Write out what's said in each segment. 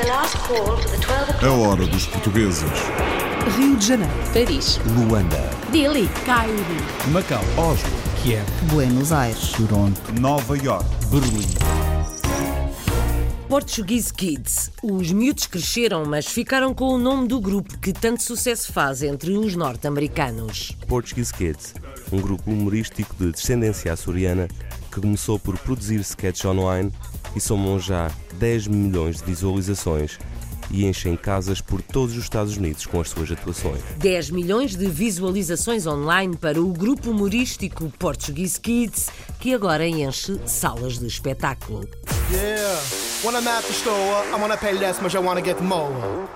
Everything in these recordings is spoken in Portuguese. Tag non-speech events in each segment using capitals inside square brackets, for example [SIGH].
A hora dos portugueses. Rio de Janeiro, Paris. Luanda, Delhi, Cairo, Macau, Oslo, Kiev, Buenos Aires, Toronto, Nova York. Berlim. Portuguese Kids. Os miúdos cresceram, mas ficaram com o nome do grupo que tanto sucesso faz entre os norte-americanos. Portuguese Kids, um grupo humorístico de descendência açoriana que começou por produzir sketches online e somam já 10 milhões de visualizações e enchem casas por todos os Estados Unidos com as suas atuações. 10 milhões de visualizações online para o grupo humorístico Portuguese Kids, que agora enche salas de espetáculo. Yeah. When I'm at the store, I wanna pay less, but I wanna get more.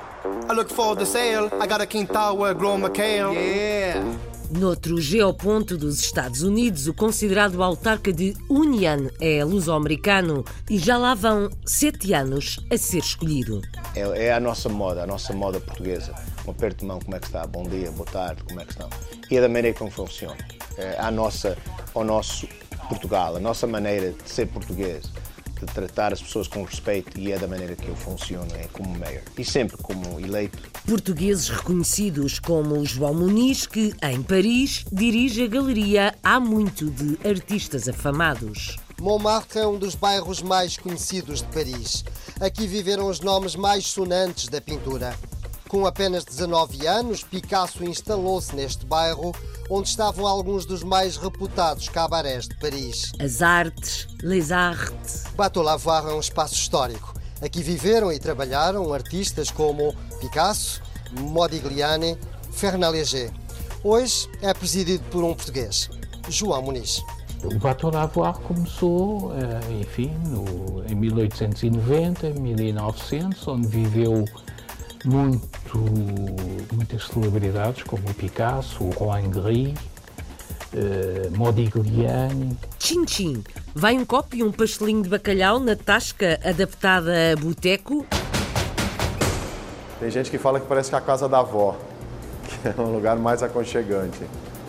I look for the sale. I got a quintal where I grow my kale. Yeah. Noutro geoponto dos Estados Unidos, o considerado autarca de Union é luso-americano e já lá vão sete anos a ser escolhido. É, é a nossa moda, a nossa moda portuguesa. Um aperto de mão, como é que está? Bom dia, boa tarde, como é que estão? E é da maneira como funciona. É a nossa, ao nosso Portugal, a nossa maneira de ser português, de tratar as pessoas com respeito e é da maneira que eu funciono é como mayor. E sempre como eleito. Portugueses reconhecidos como o João Muniz, que em Paris dirige a galeria Há Muito de artistas afamados. Montmartre é um dos bairros mais conhecidos de Paris. Aqui viveram os nomes mais sonantes da pintura. Com apenas 19 anos, Picasso instalou-se neste bairro, onde estavam alguns dos mais reputados cabarés de Paris. As artes, les arts. Bateau Lavoir é um espaço histórico. Aqui viveram e trabalharam artistas como Picasso, Modigliani, Fernand Léger. Hoje é presidido por um português, João Muniz. O Bateau Lavoir começou, eh, enfim, no, em 1890, 1900, onde viveu muito, muitas celebridades como o Picasso, o Roland Gris, eh, Modigliani. Tchim tchim. Vai um copo e um pastelinho de bacalhau na tasca adaptada a boteco. Tem gente que fala que parece que é a casa da avó, que é um lugar mais aconchegante.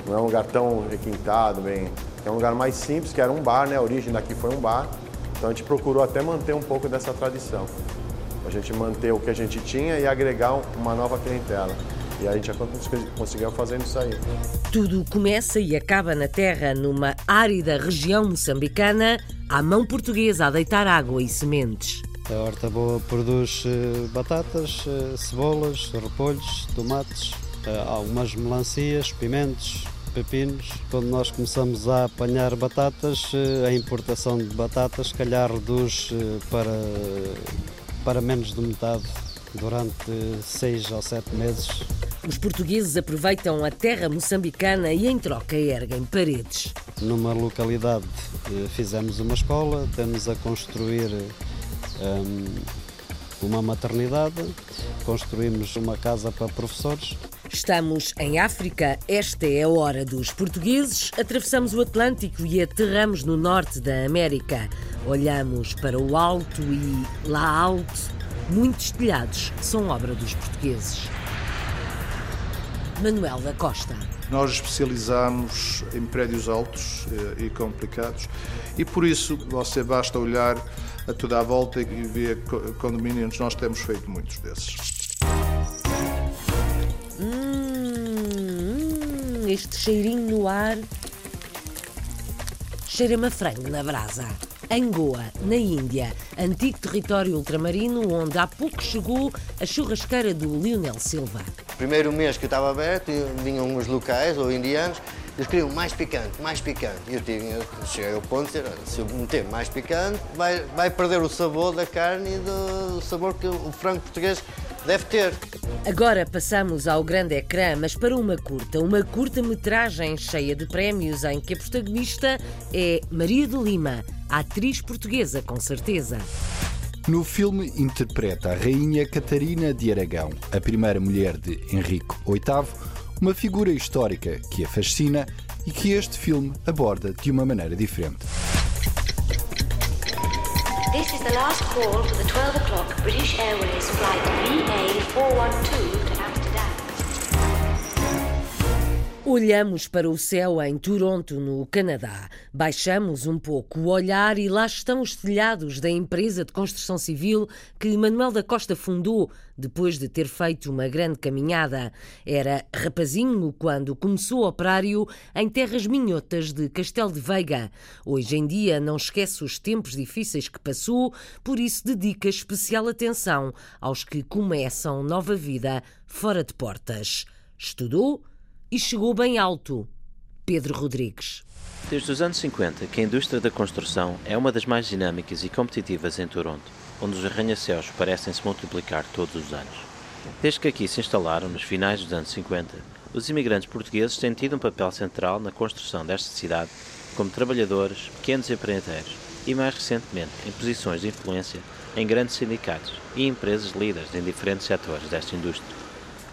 Não é um lugar tão requintado, bem. É um lugar mais simples, que era um bar, né? A origem daqui foi um bar. Então a gente procurou até manter um pouco dessa tradição. A gente manter o que a gente tinha e agregar uma nova clientela. E a gente já conseguiu fazendo isso aí. Tudo começa e acaba na terra, numa árida região moçambicana, à mão portuguesa a deitar água e sementes. A Horta Boa produz eh, batatas, eh, cebolas, repolhos, tomates, eh, algumas melancias, pimentos, pepinos. Quando nós começamos a apanhar batatas, a importação de batatas, se calhar reduz para, para menos de metade durante seis ou sete meses. Os portugueses aproveitam a terra moçambicana e, em troca, erguem paredes. Numa localidade eh, fizemos uma escola, temos a construir hum, uma maternidade, construímos uma casa para professores. Estamos em África, esta é a hora dos portugueses. Atravessamos o Atlântico e aterramos no norte da América. Olhamos para o alto e, lá alto, muitos telhados são obra dos portugueses. Manuel da Costa. Nós especializamos em prédios altos eh, e complicados e por isso você basta olhar a toda a volta e ver co- condomínios, nós temos feito muitos desses. Hum, este cheirinho no ar cheira-me a frango na brasa. Em Goa, na Índia, antigo território ultramarino onde há pouco chegou a churrasqueira do Lionel Silva. Primeiro mês que eu estava aberto, vinham uns locais ou indianos, eles queriam mais picante, mais picante. E eu tinha, cheguei ao ponto de dizer, "Olha, se eu meter mais picante, vai, vai perder o sabor da carne e do sabor que o frango português deve ter. Agora passamos ao grande ecrã, mas para uma curta, uma curta-metragem cheia de prémios em que a protagonista é Maria de Lima, a atriz portuguesa, com certeza. No filme interpreta a Rainha Catarina de Aragão, a primeira mulher de Henrique VIII, uma figura histórica que a fascina e que este filme aborda de uma maneira diferente. This is the last call for the 12 o'clock British Airways flight VA412 Olhamos para o céu em Toronto, no Canadá. Baixamos um pouco o olhar e lá estão os telhados da empresa de construção civil que Manuel da Costa fundou depois de ter feito uma grande caminhada. Era rapazinho quando começou operário em terras minhotas de Castelo de Veiga. Hoje em dia não esquece os tempos difíceis que passou, por isso dedica especial atenção aos que começam nova vida fora de portas. Estudou e chegou bem alto. Pedro Rodrigues. Desde os anos 50 que a indústria da construção é uma das mais dinâmicas e competitivas em Toronto, onde os arranha-céus parecem se multiplicar todos os anos. Desde que aqui se instalaram, nos finais dos anos 50, os imigrantes portugueses têm tido um papel central na construção desta cidade, como trabalhadores, pequenos empreendedores e, mais recentemente, em posições de influência em grandes sindicatos e empresas líderes em diferentes setores desta indústria.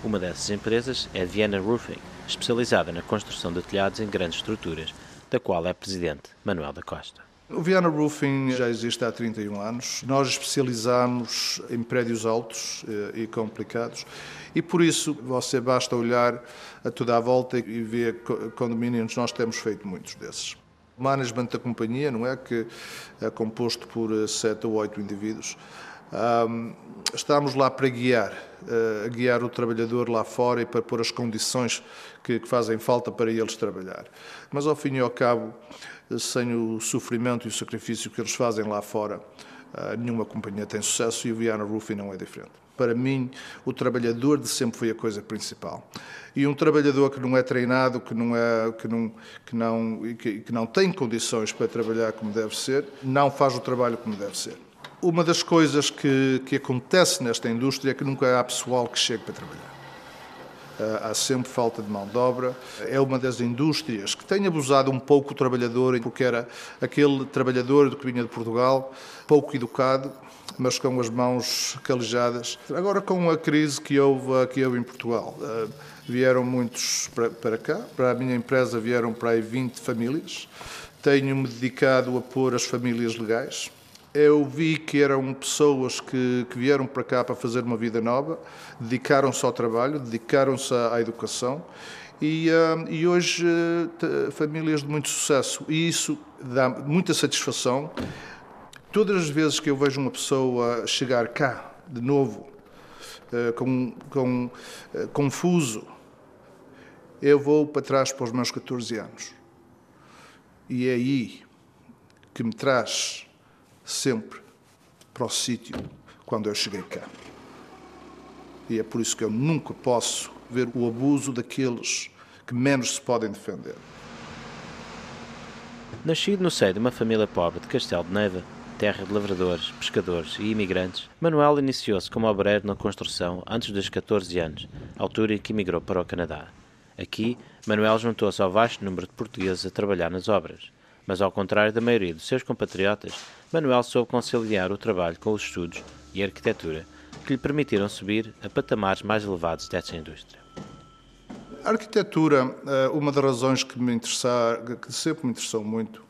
Uma dessas empresas é Vienna Roofing, especializada na construção de telhados em grandes estruturas, da qual é presidente Manuel da Costa. O Viana Roofing já existe há 31 anos. Nós especializamos em prédios altos eh, e complicados e por isso você basta olhar a toda a volta e ver condomínios, nós temos feito muitos desses. O management da companhia, não é, que é composto por eh, sete ou oito indivíduos, um, estamos lá para guiar, uh, guiar o trabalhador lá fora e para pôr as condições que, que, fazem falta para eles trabalhar. Mas ao fim e ao cabo, sem o sofrimento e o sacrifício que eles fazem lá fora, uh, nenhuma companhia tem sucesso e o Viana Roofing não é diferente. Para mim, o trabalhador de sempre foi a coisa principal. E um trabalhador que não é treinado, que não, é, que não, que não, que, que não tem condições para trabalhar como deve ser, não faz o trabalho como deve ser. Uma das coisas que, que acontece nesta indústria é que nunca há pessoal que chegue para trabalhar. Há sempre falta de mão de obra. É uma das indústrias que tem abusado um pouco o trabalhador, porque era aquele trabalhador que vinha de Portugal, pouco educado, mas com as mãos calejadas. Agora, com a crise que houve, que houve em Portugal, vieram muitos para cá. Para a minha empresa vieram para aí 20 famílias. Tenho-me dedicado a pôr as famílias legais eu vi que eram pessoas que, que vieram para cá para fazer uma vida nova, dedicaram-se ao trabalho, dedicaram-se à, educação e, uh, e hoje uh, famílias de muito sucesso. E isso dá muita satisfação. Todas as vezes que eu vejo uma pessoa chegar cá, de novo, uh, com, com confuso, eu vou para trás para os meus 14 anos. E é aí que me traz sempre para o sítio quando eu cheguei cá. E é por isso que eu nunca posso ver o abuso daqueles que menos se podem defender. Nascido no seio de uma família pobre de Castelo de Neiva, terra de lavradores, pescadores e imigrantes, Manuel iniciou-se como obreiro na construção antes dos 14 anos, altura em que emigrou para o Canadá. Aqui, Manuel juntou-se ao vasto número de portugueses a trabalhar nas obras mas ao contrário da maioria dos seus compatriotas, Manuel soube conciliar o trabalho com os estudos e a arquitetura que lhe permitiram subir a patamares mais elevados desta indústria. A arquitetura, eh, uma das razões que me interessar, que sempre me interessou muito,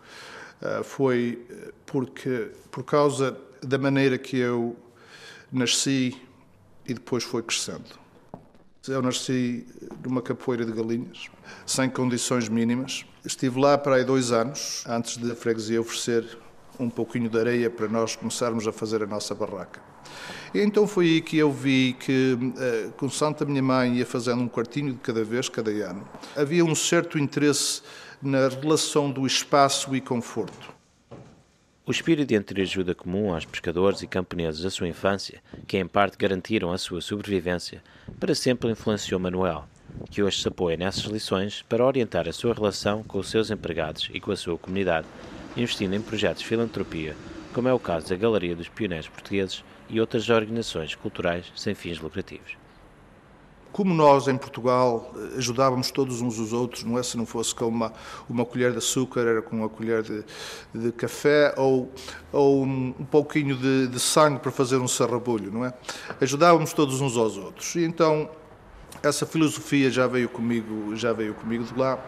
eh, foi eh, porque por causa da maneira que eu nasci e depois foi crescendo. Eu nasci numa capoeira de galinhas, sem condições mínimas. Estive lá para aí dois anos, antes da freguesia oferecer um pouquinho de areia para nós começarmos a fazer a nossa barraca. E então foi aí que eu vi que, eh, com Santa minha mãe ia fazendo um quartinho de cada vez, cada ano, havia um certo interesse na relação do espaço e conforto. O espírito de entreajuda comum aos pescadores e camponeses da sua infância, que em parte garantiram a sua sobrevivência, para sempre influenciou Manuel, que hoje se apoia nessas lições para orientar a sua relação com os seus empregados e com a sua comunidade, investindo em projetos de filantropia, como é o caso da Galeria dos Pioneiros Portugueses e outras organizações culturais sem fins lucrativos como nós em Portugal ajudávamos todos uns os outros, não é? Se não fosse com uma, uma colher de açúcar, era com uma colher de, de café ou, ou um, um pouquinho de, de, sangue para fazer um sarrabulho, não é? Ajudávamos todos uns aos outros. E então essa filosofia já veio comigo, já veio comigo de lá.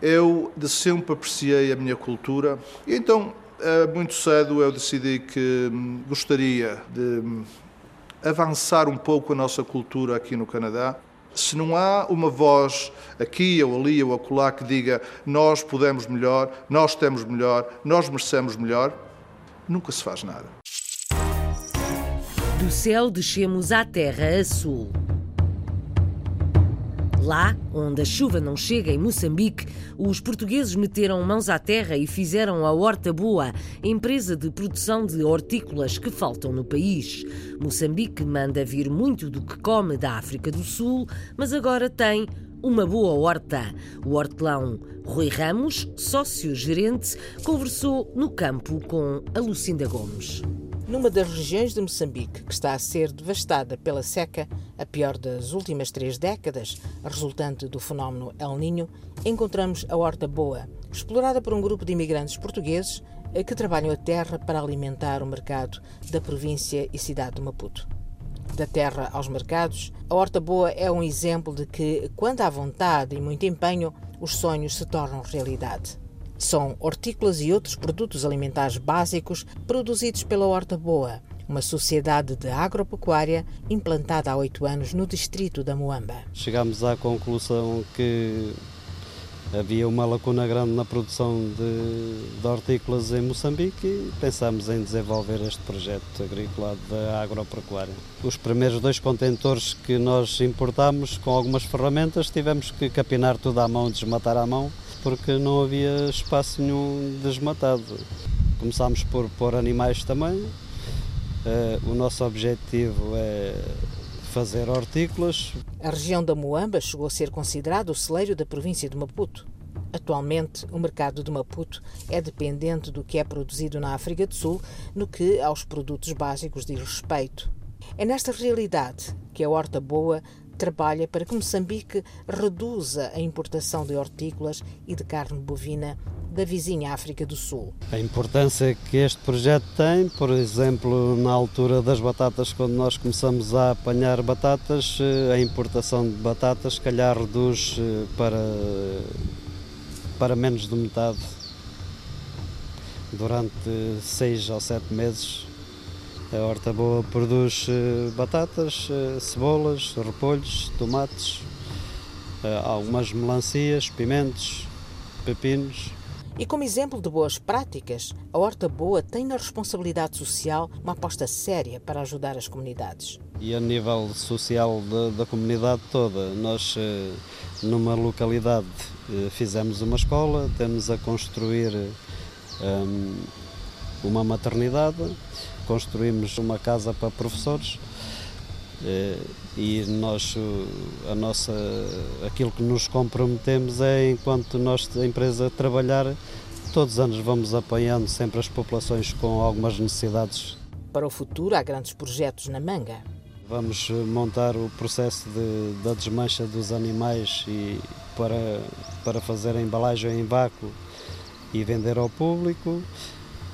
Eu de sempre apreciei a minha cultura e então eh, muito cedo eu decidi que hum, gostaria de hum, avançar um pouco a nossa cultura aqui no Canadá. Se não há uma voz aqui ou ali ou acolá que diga nós podemos melhor, nós temos melhor, nós merecemos melhor, nunca se faz nada. Do céu descemos à terra a sul. Lá, onde a chuva não chega, em Moçambique, os portugueses meteram mãos à terra e fizeram a Horta Boa, empresa de produção de hortícolas que faltam no país. Moçambique manda vir muito do que come da África do Sul, mas agora tem uma boa horta. O hortelão Rui Ramos, sócio-gerente, conversou no campo com a Lucinda Gomes. Numa das regiões de Moçambique que está a ser devastada pela seca, a pior das últimas três décadas, resultante do fenómeno El Niño, encontramos a Horta Boa, explorada por um grupo de imigrantes portugueses que trabalham a terra para alimentar o mercado da província e cidade de Maputo. Da terra aos mercados, a Horta Boa é um exemplo de que, quando há vontade e muito empenho, os sonhos se tornam realidade. São hortícolas e outros produtos alimentares básicos produzidos pela Horta Boa, uma sociedade de agropecuária implantada há oito anos no distrito da Moamba. Chegámos à conclusão que havia uma lacuna grande na produção de, de hortícolas em Moçambique e pensámos em desenvolver este projeto agrícola da agropecuária. Os primeiros dois contentores que nós importámos com algumas ferramentas tivemos que capinar tudo à mão, desmatar à mão porque não havia espaço nenhum desmatado. Começámos por pôr animais também. Uh, o nosso objetivo é fazer hortícolas. A região da Moamba chegou a ser considerado o celeiro da província de Maputo. Atualmente, o mercado de Maputo é dependente do que é produzido na África do Sul no que aos produtos básicos diz respeito. É nesta realidade que a Horta Boa trabalha para que Moçambique reduza a importação de hortícolas e de carne bovina da vizinha África do Sul. A importância que este projeto tem, por exemplo, na altura das batatas, quando nós começamos a apanhar batatas, eh, a importação de batatas, calhar, reduz eh, para, para menos de metade durante seis ou sete meses a Horta Boa produz eh, batatas, eh, cebolas, repolhos, tomates, eh, algumas melancias, pimentos, pepinos. E como exemplo de boas práticas, a Horta Boa tem na responsabilidade social uma aposta séria para ajudar as comunidades. E a nível social da, da comunidade toda, nós numa localidade fizemos uma escola, temos a construir um, uma maternidade, construímos uma casa para professores eh, e nós a nossa aquilo que nos comprometemos é enquanto nós a empresa trabalhar todos os anos vamos apoiando sempre as populações com algumas necessidades. Para o futuro há grandes projetos na manga. Vamos montar o processo de, da desmancha dos animais e para, para fazer a embalagem em vácuo e vender ao público.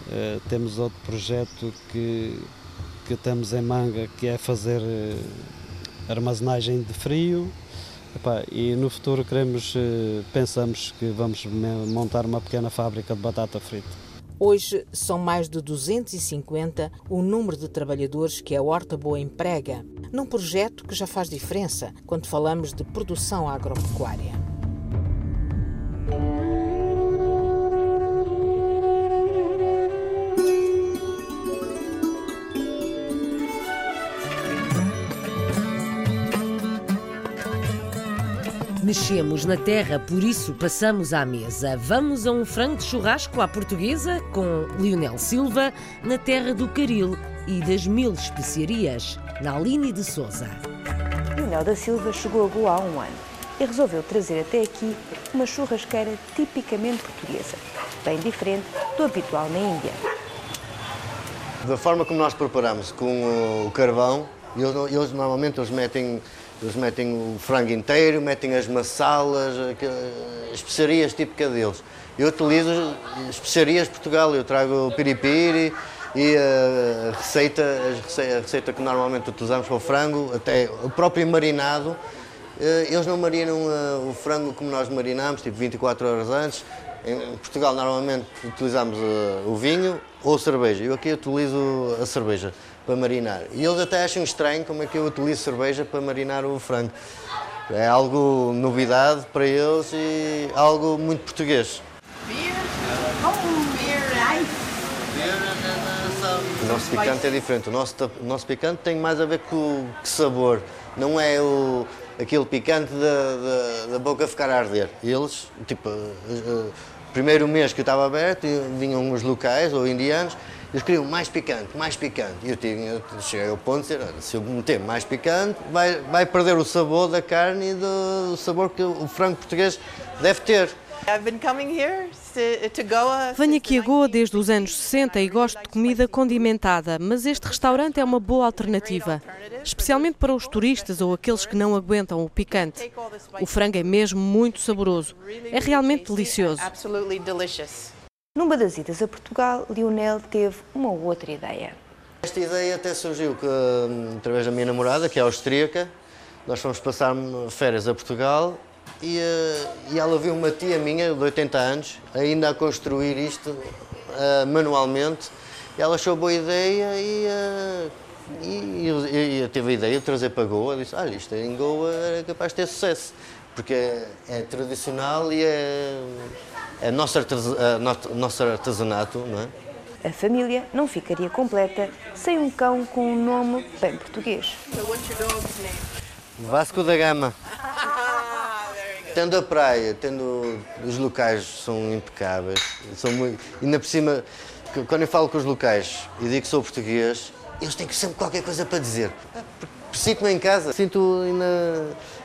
Uh, temos outro projeto que, que estamos em manga, que é fazer uh, armazenagem de frio. Epá, e no futuro queremos, uh, pensamos que vamos montar uma pequena fábrica de batata frita. Hoje são mais de 250 o número de trabalhadores que a Horta Boa emprega, num projeto que já faz diferença quando falamos de produção agropecuária. Mexemos na terra, por isso passamos à mesa. Vamos a um frango de churrasco à portuguesa com Lionel Silva, na terra do Caril e das mil especiarias, na Aline de Souza. Lionel da Silva chegou a Goa há um ano e resolveu trazer até aqui uma churrasqueira tipicamente portuguesa, bem diferente do habitual na Índia. Da forma como nós preparamos com o carvão, eles, eles normalmente eles metem eles metem o frango inteiro, metem as massalas, as especiarias típicas deles. Eu utilizo especiarias de Portugal, eu trago o piripiri e a receita, a receita que normalmente utilizamos para o frango, até o próprio marinado. Eh, eles não marinam eh, o frango como nós marinamos, tipo 24 horas antes, Em Portugal normalmente utilizamos uh, o vinho ou cerveja. Eu aqui utilizo a cerveja para marinar. E eles até acham estranho como é que eu utilizo cerveja para marinar o frango. É algo novidade para eles e algo muito português. O nosso picante é diferente. O nosso, o nosso picante tem mais a ver com, sabor. Não é o, aquele picante da, da, da boca ficar a arder. Eles, tipo, uh, uh, primeiro mês que eu estava aberto, vinham os locais ou indianos, eles queriam mais picante, mais picante. E eu, tinha, eu cheguei ao ponto de dizer, se eu meter mais picante, vai, vai perder o sabor da carne e do sabor que o frango português deve ter. Venho aqui a Goa desde os anos 60 e gosto de comida condimentada, mas este restaurante é uma boa alternativa, especialmente para os turistas ou aqueles que não aguentam o picante. O frango é mesmo muito saboroso. É realmente delicioso. Numa das idas a Portugal, Lionel teve uma outra ideia. Esta ideia até surgiu que, hum, através da minha namorada, que é austríaca. Nós fomos passar férias a Portugal e, uh, e, ela viu uma tia minha de 80 anos ainda a construir isto uh, manualmente. E ela achou boa ideia e, uh, e, e, teve a ideia de trazer para Goa. Disse: Olha, isto em Goa é capaz de ter sucesso, porque é, é tradicional e é, é nosso, nosso artesanato, não é? A família não ficaria completa sem um cão com um nome bem português. Vasco da Gama. Tendo a praia, tendo os locais são impecáveis, são muito, ainda por cima, quando eu falo com os locais e digo que sou português, eles têm sempre qualquer coisa para dizer. Sinto-me em casa, sinto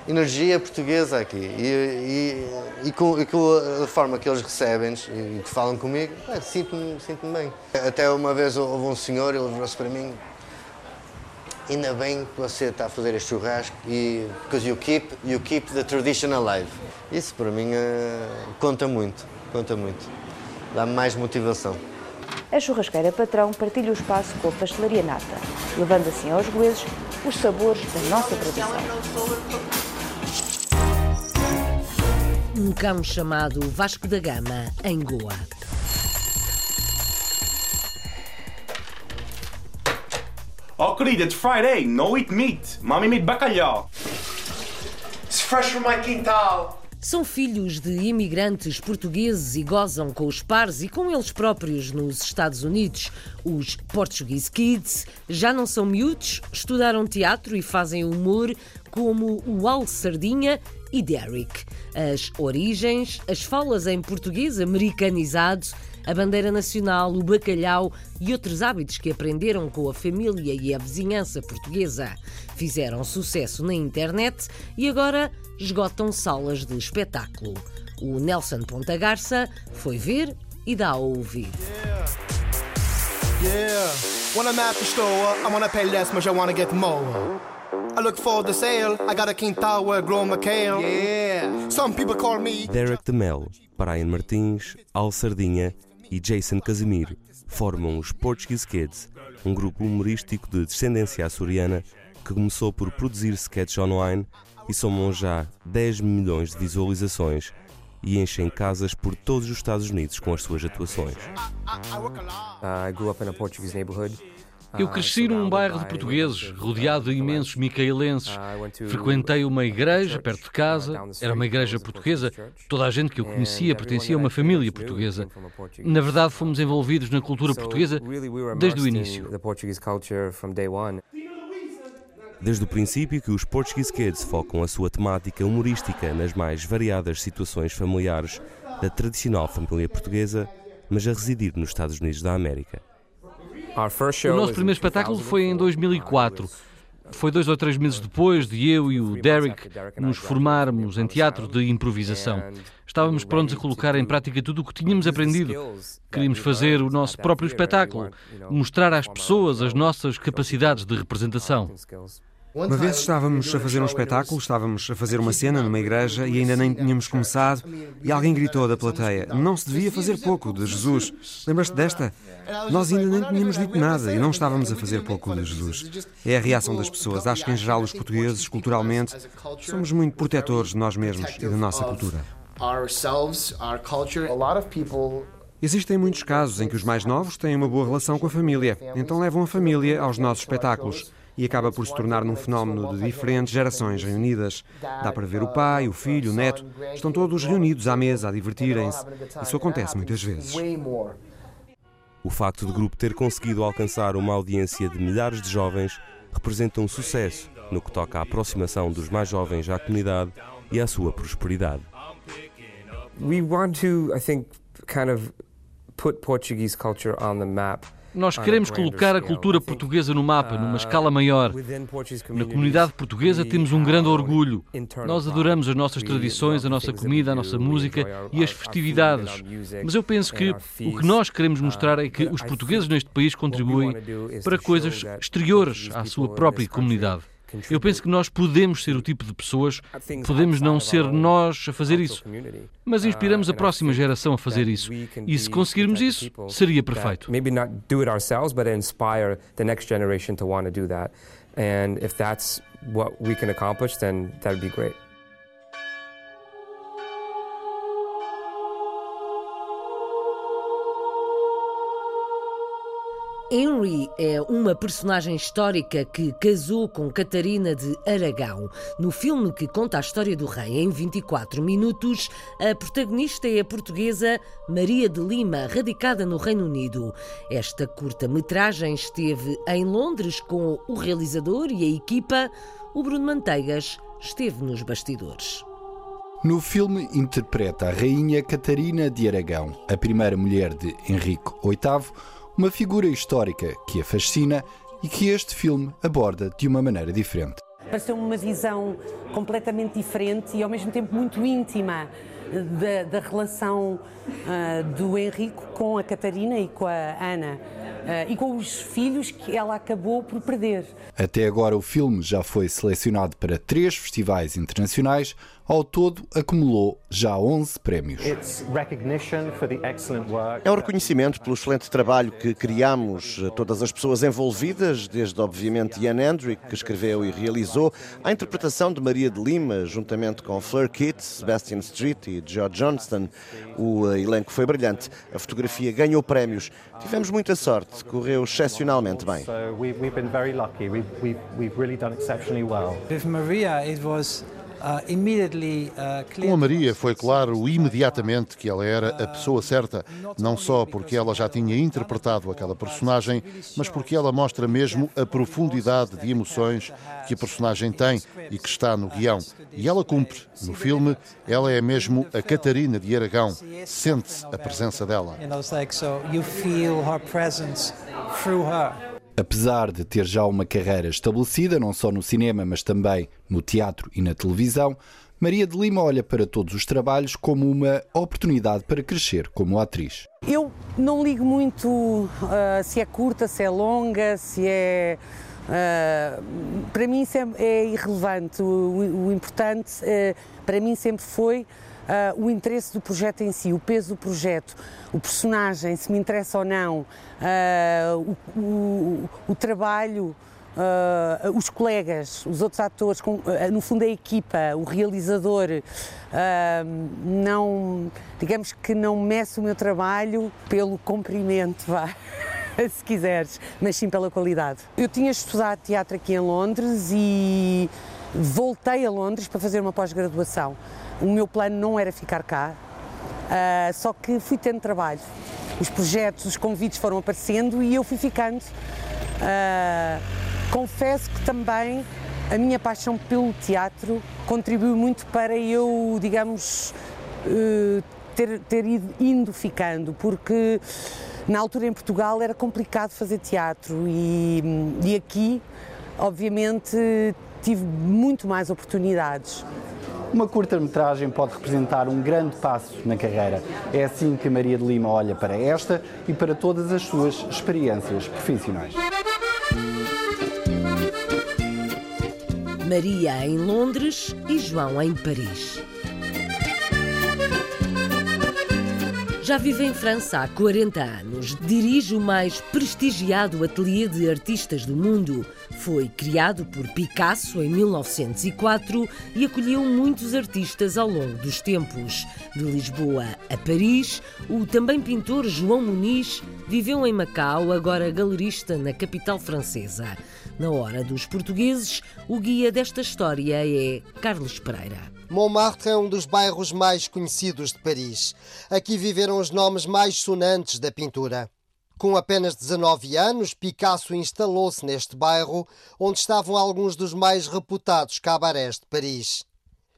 energia portuguesa aqui e, e, e, com, e, com, a forma que eles recebem e que falam comigo, é, sinto-me sinto bem. Até uma vez houve um senhor, ele virou-se para mim ainda bem que você está a fazer este churrasco e because you keep you keep the tradition alive. Isso para mim uh, conta muito, conta muito. Dá-me mais motivação. A churrasqueira Patrão partilha o espaço com a pastelaria nata, levando assim aos goeses os sabores da nossa tradição. Um cão chamado Vasco da Gama, em Goa. Oh, querida, it's Friday. No eat meat. Mommy made bacalhau. It's fresh from my quintal. São filhos de imigrantes portugueses e gozam com os pares e com eles próprios nos Estados Unidos. Os Portuguese Kids já não são miúdos, estudaram teatro e fazem humor como o Al Sardinha e Derek. As origens, as falas em português americanizado a bandeira nacional, o bacalhau e outros hábitos que aprenderam com a família e a vizinhança portuguesa. Fizeram sucesso na internet e agora esgotam salas de espetáculo. O Nelson Ponta Garça foi ver e dá a ouvir. Yeah. Yeah. I look for the sale, I got a where I grow my kale. Yeah. Some people call me Derek de Mel, Brian Martins, Al Sardinha e Jason Casimir formam os Portuguese Kids, um grupo humorístico de descendência açoriana que começou por produzir sketches online e somam já 10 milhões de visualizações e enchem casas por todos os Estados Unidos com as suas atuações. Uh, I grew up in a Portuguese neighborhood. Eu cresci num bairro de portugueses, rodeado de imensos micaelenses. Frequentei uma igreja perto de casa, era uma igreja portuguesa. Toda a gente que eu conhecia pertencia a uma família portuguesa. Na verdade, fomos envolvidos na cultura portuguesa desde o início. Desde o princípio que os Portuguese Kids focam a sua temática humorística nas mais variadas situações familiares da tradicional família portuguesa, mas a residir nos Estados Unidos da América. O nosso primeiro espetáculo foi em 2004. Foi dois ou três meses depois de eu e o Derek nos formarmos em teatro de improvisação. Estávamos prontos a colocar em prática tudo o que tínhamos aprendido. Queríamos fazer o nosso próprio espetáculo, mostrar às pessoas as nossas capacidades de representação. Uma vez estávamos a fazer um espetáculo, estávamos a fazer uma cena numa igreja e ainda nem tínhamos começado, e alguém gritou da plateia: Não se devia fazer pouco de Jesus. Lembras-te desta? Nós ainda nem tínhamos dito nada e não estávamos a fazer pouco de Jesus. É a reação das pessoas. Acho que, em geral, os portugueses, culturalmente, somos muito protetores de nós mesmos e da nossa cultura. Existem muitos casos em que os mais novos têm uma boa relação com a família, então levam a família aos nossos espetáculos e acaba por se tornar num fenómeno de diferentes gerações reunidas. Dá para ver o pai, o filho, o neto, estão todos reunidos à mesa a divertirem-se. Isso acontece muitas vezes. O facto do grupo ter conseguido alcançar uma audiência de milhares de jovens representa um sucesso no que toca à aproximação dos mais jovens à comunidade e à sua prosperidade. We want to, I think, kind of put Portuguese culture on the map. Nós queremos colocar a cultura portuguesa no mapa, numa escala maior. Na comunidade portuguesa temos um grande orgulho. Nós adoramos as nossas tradições, a nossa comida, a nossa música e as festividades. Mas eu penso que o que nós queremos mostrar é que os portugueses neste país contribuem para coisas exteriores à sua própria comunidade. Eu penso que nós podemos ser o tipo de pessoas, podemos não ser nós a fazer isso, mas inspiramos a próxima geração a fazer isso. E se conseguirmos isso, seria perfeito. Maybe not do it ourselves, but inspire the next generation to want to do that. And if that's what we can accomplish, then that would be great. Henry é uma personagem histórica que casou com Catarina de Aragão. No filme que conta a história do rei em 24 minutos, a protagonista é a portuguesa Maria de Lima, radicada no Reino Unido. Esta curta-metragem esteve em Londres com o realizador e a equipa. O Bruno Manteigas esteve nos bastidores. No filme interpreta a rainha Catarina de Aragão, a primeira mulher de Henrique VIII, uma figura histórica que a fascina e que este filme aborda de uma maneira diferente. Pareceu uma visão completamente diferente e ao mesmo tempo muito íntima da, da relação uh, do Henrique com a Catarina e com a Ana. Uh, e com os filhos que ela acabou por perder. Até agora, o filme já foi selecionado para três festivais internacionais, ao todo, acumulou já 11 prémios. É um reconhecimento pelo excelente trabalho que criamos, todas as pessoas envolvidas, desde obviamente Ian Hendrick, que escreveu e realizou, a interpretação de Maria de Lima, juntamente com Fleur Kitt, Sebastian Street e George Johnston. O eh, elenco foi brilhante, a fotografia ganhou prémios. Tivemos muita sorte, correu excepcionalmente bem. With Maria, it was Com a Maria foi claro imediatamente que ela era a pessoa certa, não só porque ela já tinha interpretado aquela personagem, mas porque ela mostra mesmo a profundidade de emoções que a personagem tem e que está no guião. E ela cumpre. No filme, ela é mesmo a Catarina de Aragão. Sente-se a presença dela. Apesar de ter já uma carreira estabelecida, não só no cinema, mas também no teatro e na televisão, Maria de Lima olha para todos os trabalhos como uma oportunidade para crescer como atriz. Eu não ligo muito uh, se é curta, se é longa, se é. Uh, para mim isso é, é irrelevante. O, o importante uh, para mim sempre foi uh, o interesse do projeto em si, o peso do projeto, o personagem, se me interessa ou não, uh, o, o, o, trabalho. Uh, os colegas, os outros atores, com, no fundo a equipa, o realizador, não, digamos que não meço o meu trabalho pelo comprimento, vá. [LAUGHS] se quiseres, mas sim pela qualidade. Eu tinha estudado teatro aqui em Londres e voltei a Londres para fazer uma pós-graduação. O meu plano não era ficar cá, uh, só que fui tendo trabalho. Os projetos, os convites foram aparecendo e eu fui ficando. Uh, confesso que também a minha paixão pelo teatro contribuiu muito para eu, digamos, uh, ter, ter ido indo ficando, porque na altura em Portugal era complicado fazer teatro e, e aqui, obviamente, tive muito mais oportunidades. Uma curta-metragem pode representar um grande passo na carreira. É assim que Maria de Lima olha para esta e para todas as suas experiências profissionais. Maria em Londres e João em Paris. Já vive em França há 40 anos. Dirige o mais prestigiado ateliê de artistas do mundo. Foi criado por Picasso em 1904 e acolheu muitos artistas ao longo dos tempos. De Lisboa a Paris, o também pintor João Muniz viveu em Macau, agora galerista na capital francesa. Na hora dos portugueses, o guia desta história é Carlos Pereira. Montmartre é um dos bairros mais conhecidos de Paris. Aqui viveram os nomes mais sonantes da pintura. Com apenas 19 anos, Picasso instalou-se neste bairro, onde estavam alguns dos mais reputados cabarés de Paris.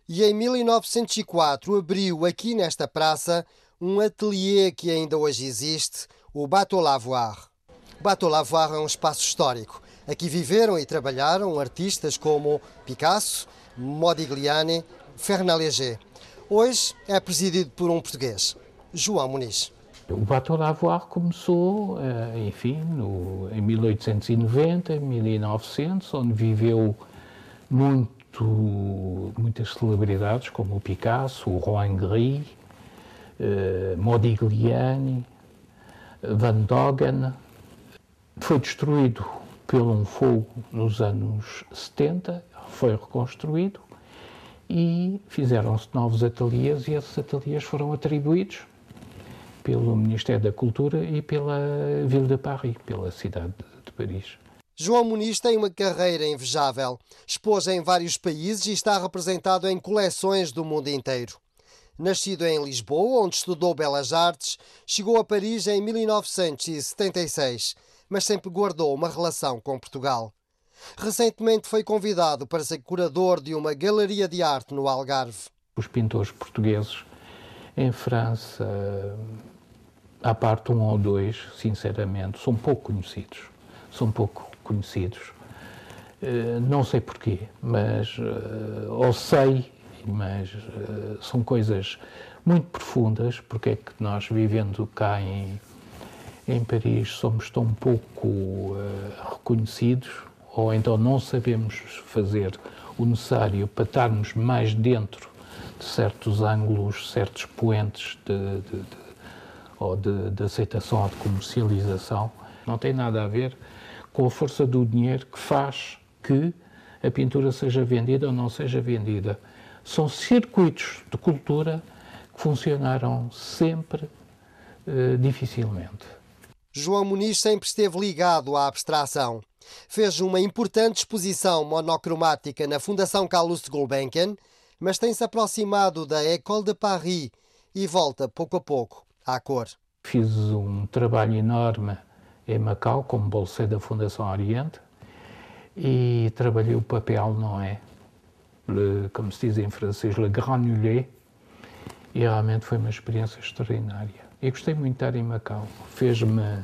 E em 1904 abriu aqui nesta praça um ateliê que ainda hoje existe, o Bateau Lavoir. Bateau Lavoir é um espaço histórico. Aqui viveram e trabalharam artistas como Picasso, Modigliani, Fernand Léger. Hoje é presidido por um português, João Muniz. O Bateau Lavoir começou, eh, enfim, no, em 1890, 1900, onde viveu muito, muitas celebridades como o Picasso, o Rohan Gris, eh, Modigliani, Van Dogen. Foi destruído pelo um fogo nos anos 70, foi reconstruído e fizeram-se novos ateliês e esses ateliês foram atribuídos pelo Ministério da Cultura e pela Ville de Paris, pela cidade de Paris. João Muniz tem uma carreira invejável. Expôs em vários países e está representado em coleções do mundo inteiro. Nascido em Lisboa, onde estudou Belas Artes, chegou a Paris em 1976, mas sempre guardou uma relação com Portugal. Recentemente foi convidado para ser curador de uma galeria de arte no Algarve. Os pintores portugueses em França, à parte um ou dois, sinceramente, são pouco conhecidos. São pouco conhecidos. Eh, não sei porquê, mas eh, ou sei, mas eh, são coisas muito profundas, porque é que nós vivendo cá em, em Paris somos tão pouco reconhecidos ou então não sabemos fazer o necessário para estarmos mais dentro de certos ângulos, certos poentes de, de, de ou de, de aceitação ou de comercialização, não tem nada a ver com a força do dinheiro que faz que a pintura seja vendida ou não seja vendida. São circuitos de cultura que funcionaram sempre eh, dificilmente. João Muniz sempre esteve ligado à abstração. Fez uma importante exposição monocromática na Fundação Carlos Gulbenkian, mas tem-se aproximado da École de Paris e volta pouco a pouco à cor. Fiz um trabalho enorme em Macau, como bolseiro da Fundação Oriente, e trabalhei o papel, não é? Le, como se diz em francês, le granulé, e realmente foi uma experiência extraordinária. E gostei muito de estar em Macau. Fez-me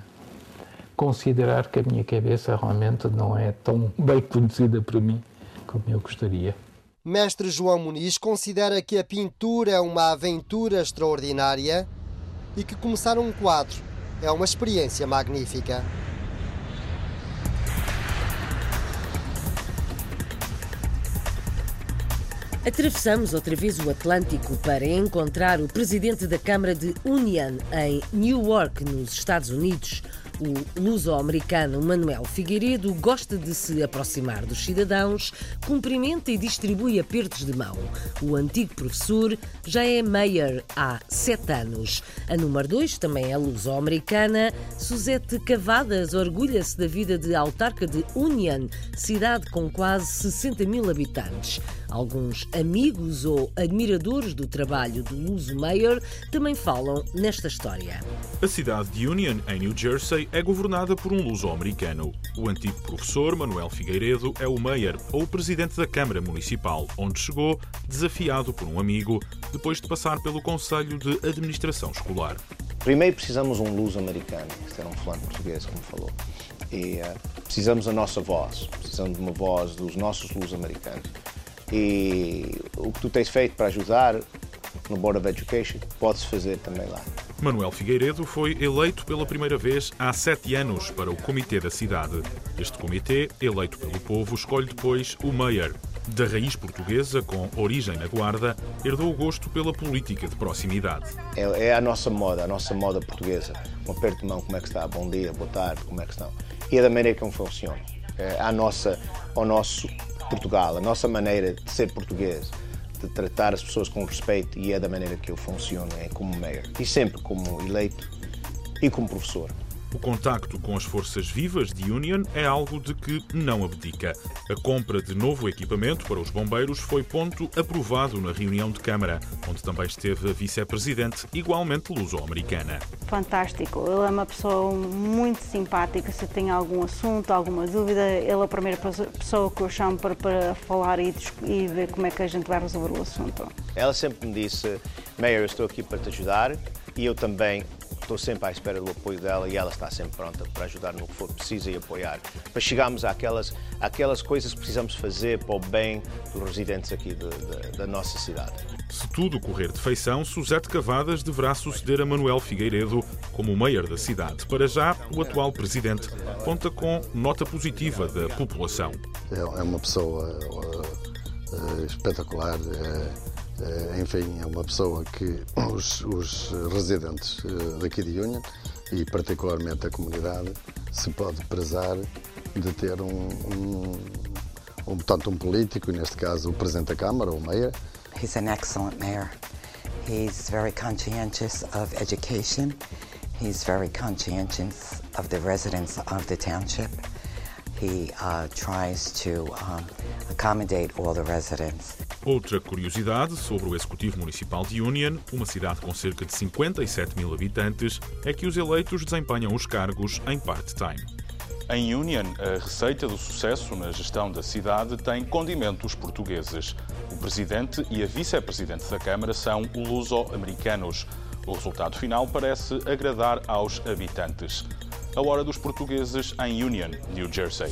considerar que a minha cabeça realmente não é tão bem conhecida por mim como eu gostaria. Mestre João Muniz considera que a pintura é uma aventura extraordinária e que começar um quadro é uma experiência magnífica. Atravessamos outra vez o Atlântico para encontrar o presidente da Câmara de Union em Newark, nos Estados Unidos, o luso-americano Manuel Figueiredo gosta de se aproximar dos cidadãos, cumprimenta e distribui apertos de mão. O antigo professor já é mayor há sete anos. A número dois também é luso-americana. Suzette Cavadas orgulha-se da vida de autarca de Union, cidade com quase 60 mil habitantes. Alguns amigos ou admiradores do trabalho do Luso Mayor também falam nesta história. A cidade de Union, em New Jersey, é governada por um luso-americano. O antigo professor Manuel Figueiredo é o mayor, ou presidente da Câmara Municipal, onde chegou desafiado por um amigo, depois de passar pelo Conselho de Administração Escolar. Primeiro precisamos um luso-americano, que era um fulano português, como falou. E uh, precisamos da nossa voz, precisamos de uma voz dos nossos luso-americanos. E o que tu tens feito para ajudar no Board of Education pode-se fazer também lá. Manuel Figueiredo foi eleito pela primeira vez há sete anos para o Comitê da Cidade. Este comitê, eleito pelo povo, escolhe depois o Mayor. Da raiz portuguesa, com origem na Guarda, herdou o gosto pela política de proximidade. É, é a nossa moda, a nossa moda portuguesa. Um aperto de mão, como é que está? Bom dia, boa tarde, como é que estão? E é da maneira como funciona. É a nossa, ao nosso Portugal, a nossa maneira de ser português, de tratar as pessoas com respeito e é da maneira que eu funciono, é como mayor. E sempre como eleito e como professor. O contacto com as forças vivas de Union é algo de que não abdica. A compra de novo equipamento para os bombeiros foi ponto aprovado na reunião de Câmara, onde também esteve a vice-presidente, igualmente luso-americana. Fantástico. Ele é uma pessoa muito simpática. Se tem algum assunto, alguma dúvida, ele é a primeira pessoa que eu chamo para, para falar e, e ver como é que a gente vai resolver o assunto. Ela sempre me disse: Mayor, eu estou aqui para te ajudar e eu também Estou sempre à espera do apoio dela e ela está sempre pronta para ajudar no que for preciso e apoiar, para chegarmos àquelas, àquelas coisas que precisamos fazer para o bem dos residentes aqui de, de, da nossa cidade. Se tudo correr de feição, Suzete Cavadas deverá suceder a Manuel Figueiredo como mayor da cidade. Para já, o atual presidente conta com nota positiva da população. É, é uma pessoa uh, uh, espetacular. Eh, enfim, é uma pessoa que [CLEARS THROAT] os, os residentes eh, daqui de Union e particularmente a comunidade se pode prezar de ter um, um, um, tanto um político, neste caso o Presidente da Câmara, o Mayor. He's an excellent mayor. He's very conscientious of education. He's very conscientious of the residents of the township. He uh, tries to um, accommodate all the residents. Outra curiosidade sobre o Executivo Municipal de Union, uma cidade com cerca de 57 mil habitantes, é que os eleitos desempenham os cargos em part-time. Em Union, a receita do sucesso na gestão da cidade tem condimentos portugueses. O presidente e a vice-presidente da Câmara são luso-americanos. O resultado final parece agradar aos habitantes. A hora dos portugueses em Union, New Jersey.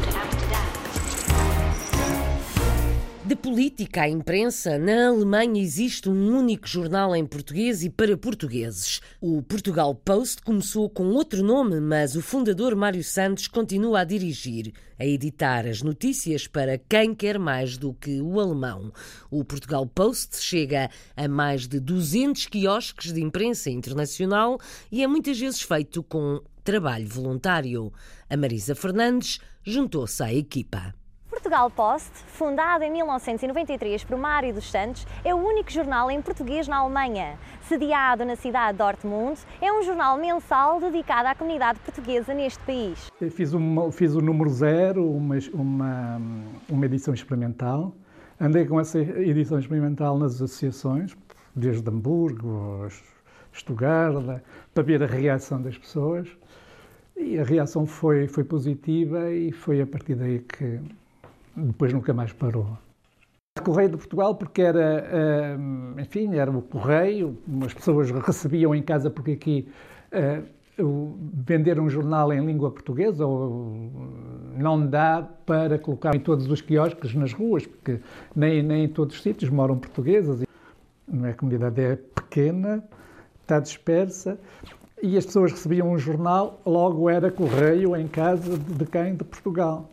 De política à imprensa, na Alemanha existe um único jornal em português e para portugueses. O Portugal Post começou com outro nome, mas o fundador Mário Santos continua a dirigir, a editar as notícias para quem quer mais do que o alemão. O Portugal Post chega a mais de 200 quiosques de imprensa internacional e é muitas vezes feito com trabalho voluntário. A Marisa Fernandes juntou-se à equipa. Portugal Post, fundado em 1993 por Mário dos Santos, é o único jornal em português na Alemanha. Sediado na cidade de Dortmund, é um jornal mensal dedicado à comunidade portuguesa neste país. Eu fiz, uma, fiz o número zero, uma, uma, uma edição experimental. Andei com essa edição experimental nas associações, desde Hamburgo, Estugarda, para ver a reação das pessoas. E a reação foi, foi positiva e foi a partir daí que depois nunca mais parou. Correio de Portugal porque era, eh, enfim, era o correio, as pessoas recebiam em casa porque aqui uh, vender um jornal em língua portuguesa ou não dá para colocar em todos os quiosques nas ruas, porque nem, nem em todos os sítios moram portuguesas. É? A comunidade é pequena, está dispersa e as pessoas recebiam um jornal, logo era correio em casa de quem? De Portugal.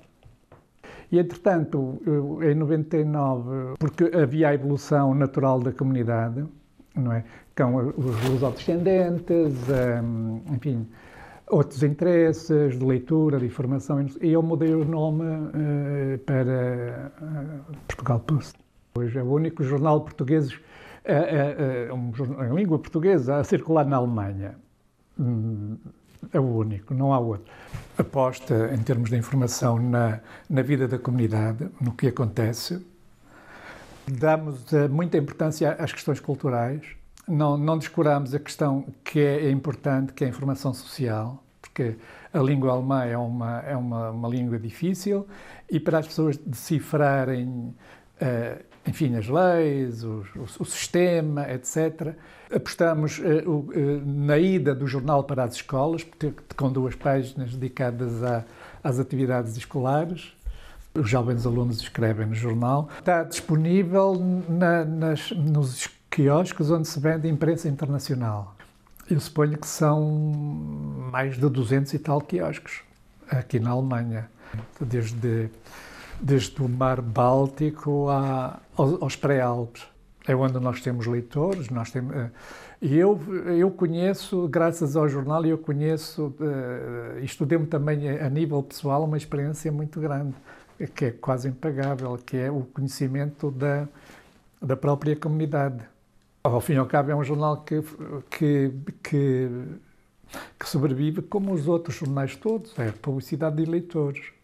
E, entretanto, em 99, porque havia a evolução natural da comunidade, não é? Com os lusodescendentes, hum, enfim, outros interesses de leitura, de informação, e eu mudei o nome uh, para Portugal Post. Hoje é o único jornal português, em língua portuguesa, a circular na Alemanha. Hum, é o único, não há outro. Aposta em termos de informação na, na vida da comunidade, no que acontece. Damos eh, muita importância às questões culturais. Não, não descuramos a questão que é importante, que é a informação social, porque a língua alemã é uma, é uma, uma língua difícil e para as pessoas decifrarem uh, enfim, as leis, o, o, sistema, etc. Apostamos uh, uh, na ida do jornal para as escolas, com duas páginas dedicadas a, às atividades escolares. Os jovens alunos escrevem no jornal. Está disponível na, nas, nos quiosques onde se vende imprensa internacional. Eu suponho que são mais de 200 e tal quiosques aqui na Alemanha, desde, desde o Mar Báltico a, aos, pré-Alpes. É onde nós temos leitores, nós temos, eh, e eu, eu conheço, graças ao jornal, eu conheço, uh, estudei-me também a, a nível pessoal uma experiência muito grande, que é quase impagável, que é o conhecimento da, da própria comunidade. Ao fim e ao cabo, é um jornal que, que, que, que sobrevive como os outros jornais todos, é publicidade de leitores.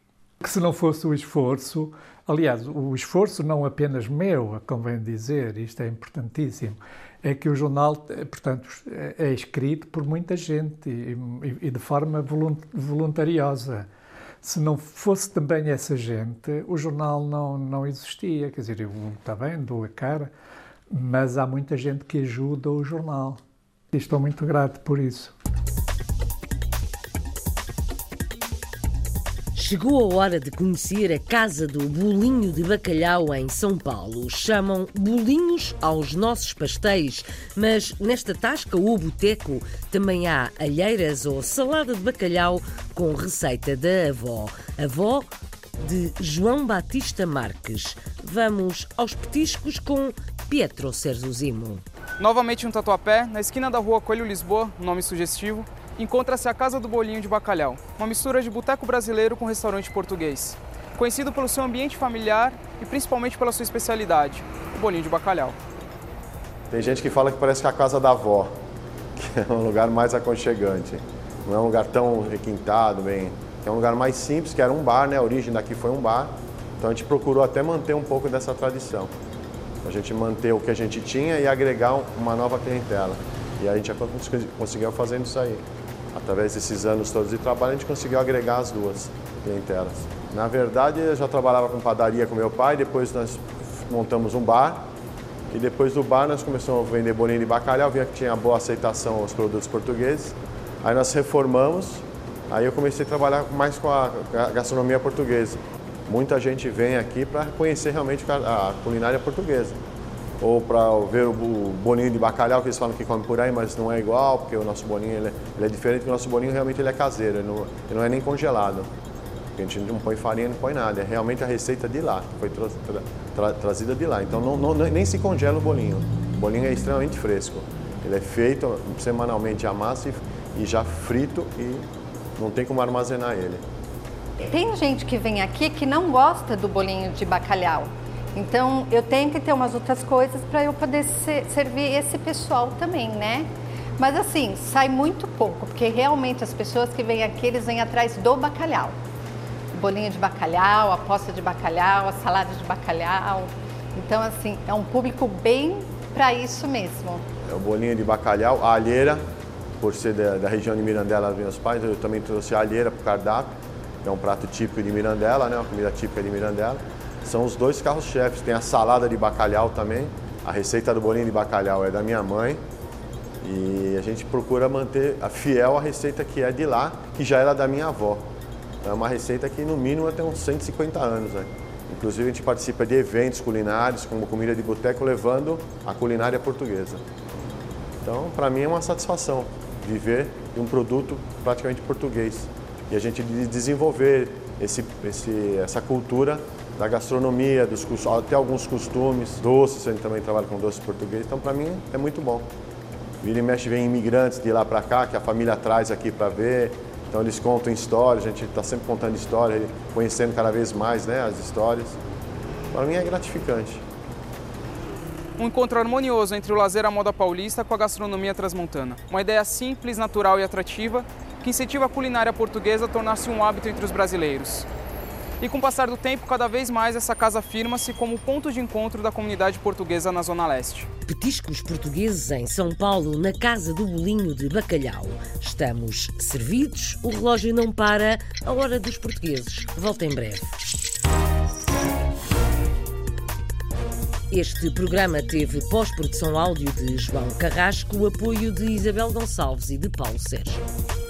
Que se não fosse o esforço, aliás, o esforço não apenas meu, convém dizer, isto é importantíssimo, é que o jornal, eh, portanto, é escrito por muita gente e, e, de forma voluntariosa. Se não fosse também essa gente, o jornal não, não existia. Quer dizer, eu bem, dou a cara, mas há muita gente que ajuda o jornal. E estou muito grato por isso. Chegou a hora de conhecer a Casa do Bolinho de Bacalhau em São Paulo. Chamam bolinhos aos nossos pastéis, mas nesta tasca ou boteco também há alheiras ou salada de bacalhau com receita da avó. Avó de João Batista Marques. Vamos aos petiscos com Pietro Serzuzimo. Novamente um tatuapé, na esquina da rua Coelho Lisboa, nome sugestivo, encontra-se a Casa do Bolinho de Bacalhau, uma mistura de boteco brasileiro com restaurante português. Conhecido pelo seu ambiente familiar e principalmente pela sua especialidade, o bolinho de bacalhau. Tem gente que fala que parece que é a casa da avó, que é um lugar mais aconchegante. Não é um lugar tão requintado, bem. É um lugar mais simples, que era um bar, né? A origem daqui foi um bar. Então a gente procurou até manter um pouco dessa tradição. A gente manter o que a gente tinha e agregar uma nova clientela. E a gente conseguiu fazendo isso aí através desses anos todos de trabalho, a gente conseguiu agregar as duas clientelas. Na verdade, eu já trabalhava com padaria com meu pai, depois nós montamos um bar, e depois do bar nós começamos a vender bolinho de bacalhau, via que tinha boa aceitação aos produtos portugueses. Aí nós reformamos, aí eu comecei a trabalhar mais com a gastronomia portuguesa. Muita gente vem aqui para conhecer realmente a culinária portuguesa ou para ver o bolinho de bacalhau que eles falam que come por aí, mas não é igual, porque o nosso bolinho ele é, ele é diferente, porque o nosso bolinho realmente ele é caseiro, ele não, ele não é nem congelado. A gente não põe farinha, não põe nada, é realmente a receita de lá, foi tra tra tra trazida de lá. Então não, não, nem se congela o bolinho, o bolinho é extremamente fresco. Ele é feito semanalmente a massa e, e já frito e não tem como armazenar ele. Tem gente que vem aqui que não gosta do bolinho de bacalhau. Então eu tenho que ter umas outras coisas para eu poder ser, servir esse pessoal também, né? Mas assim, sai muito pouco, porque realmente as pessoas que vêm aqui, eles vêm atrás do bacalhau. Bolinho de bacalhau, a posta de bacalhau, a salada de bacalhau. Então, assim, é um público bem para isso mesmo. É o bolinho de bacalhau, a alheira, por ser da, da região de Mirandela, meus pais, eu também trouxe a alheira para o cardápio, é um prato típico de Mirandela, né? uma comida típica de Mirandela são os dois carros-chefes. Tem a salada de bacalhau também. A receita do bolinho de bacalhau é da minha mãe. E a gente procura manter a fiel a receita que é de lá, que já era da minha avó. É uma receita que no mínimo tem uns 150 anos. Né? Inclusive a gente participa de eventos culinários, como comida de boteco, levando a culinária portuguesa. Então, para mim é uma satisfação viver de um produto praticamente português. E a gente desenvolver esse, esse, essa cultura da gastronomia, dos, até alguns costumes, doces, a gente também trabalha com doces portugueses, então para mim é muito bom. Vira e mexe vem imigrantes de lá para cá, que a família traz aqui para ver, então eles contam histórias, a gente está sempre contando histórias, conhecendo cada vez mais né, as histórias. Para mim é gratificante. Um encontro harmonioso entre o lazer à moda paulista com a gastronomia transmontana. Uma ideia simples, natural e atrativa que incentiva a culinária portuguesa a tornar-se um hábito entre os brasileiros. E com o passar do tempo, cada vez mais essa casa afirma-se como ponto de encontro da comunidade portuguesa na Zona Leste. Petiscos portugueses em São Paulo, na Casa do Bolinho de Bacalhau. Estamos servidos, o relógio não para, a hora dos portugueses. Volta em breve. Este programa teve pós-produção áudio de João Carrasco, o apoio de Isabel Gonçalves e de Paulo Sérgio.